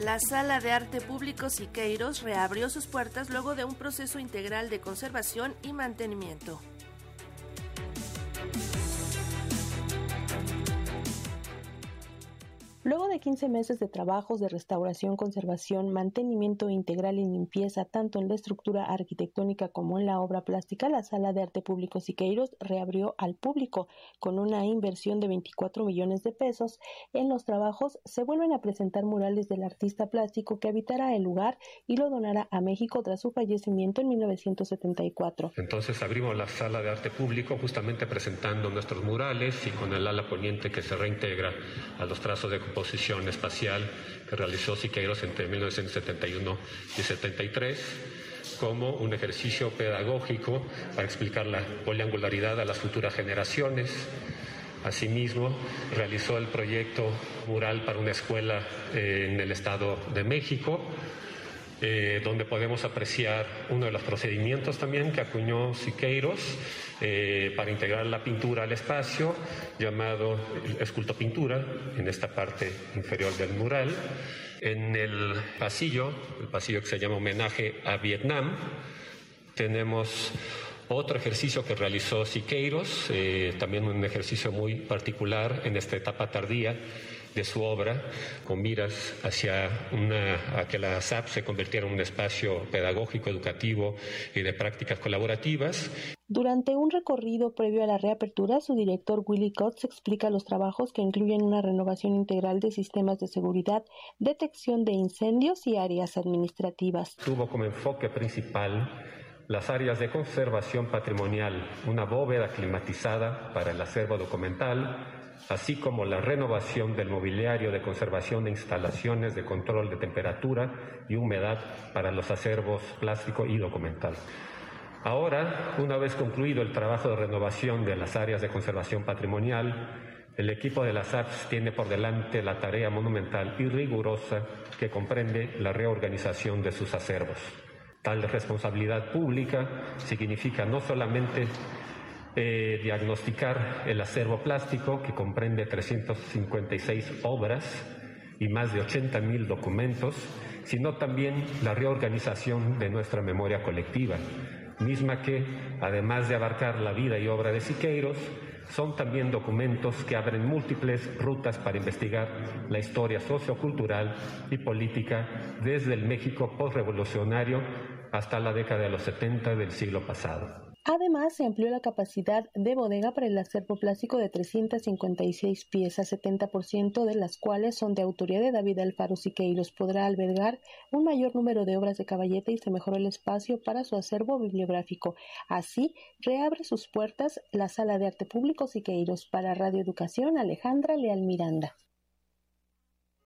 La Sala de Arte Público Siqueiros reabrió sus puertas luego de un proceso integral de conservación y mantenimiento. Luego de 15 meses de trabajos de restauración, conservación, mantenimiento integral y limpieza, tanto en la estructura arquitectónica como en la obra plástica, la Sala de Arte Público Siqueiros reabrió al público con una inversión de 24 millones de pesos. En los trabajos se vuelven a presentar murales del artista plástico que habitará el lugar y lo donará a México tras su fallecimiento en 1974. Entonces abrimos la Sala de Arte Público justamente presentando nuestros murales y con el ala poniente que se reintegra a los trazos de composición espacial que realizó Siqueiros entre 1971 y 73 como un ejercicio pedagógico para explicar la poliangularidad a las futuras generaciones. Asimismo, realizó el proyecto mural para una escuela eh, en el Estado de México, eh, donde podemos apreciar uno de los procedimientos también que acuñó Siqueiros eh, para integrar la pintura al espacio, llamado escultopintura, en esta parte inferior del mural. En el pasillo, el pasillo que se llama homenaje a Vietnam, tenemos otro ejercicio que realizó Siqueiros, eh, también un ejercicio muy particular en esta etapa tardía, de su obra con miras hacia una, a que la SAP se convirtiera en un espacio pedagógico, educativo y de prácticas colaborativas. Durante un recorrido previo a la reapertura, su director Willy Kotz explica los trabajos que incluyen una renovación integral de sistemas de seguridad, detección de incendios y áreas administrativas. Tuvo como enfoque principal las áreas de conservación patrimonial, una bóveda climatizada para el acervo documental, así como la renovación del mobiliario de conservación de instalaciones de control de temperatura y humedad para los acervos plástico y documental. Ahora, una vez concluido el trabajo de renovación de las áreas de conservación patrimonial, el equipo de las APS tiene por delante la tarea monumental y rigurosa que comprende la reorganización de sus acervos. Tal responsabilidad pública significa no solamente eh, diagnosticar el acervo plástico, que comprende 356 obras y más de 80.000 documentos, sino también la reorganización de nuestra memoria colectiva, misma que, además de abarcar la vida y obra de Siqueiros, son también documentos que abren múltiples rutas para investigar la historia sociocultural y política desde el México postrevolucionario hasta la década de los 70 del siglo pasado. Además, se amplió la capacidad de bodega para el acervo plástico de 356 piezas, 70% de las cuales son de autoría de David Alfaro Siqueiros. Podrá albergar un mayor número de obras de caballete y se mejoró el espacio para su acervo bibliográfico. Así, reabre sus puertas la Sala de Arte Público Siqueiros para Radio Educación Alejandra Leal Miranda.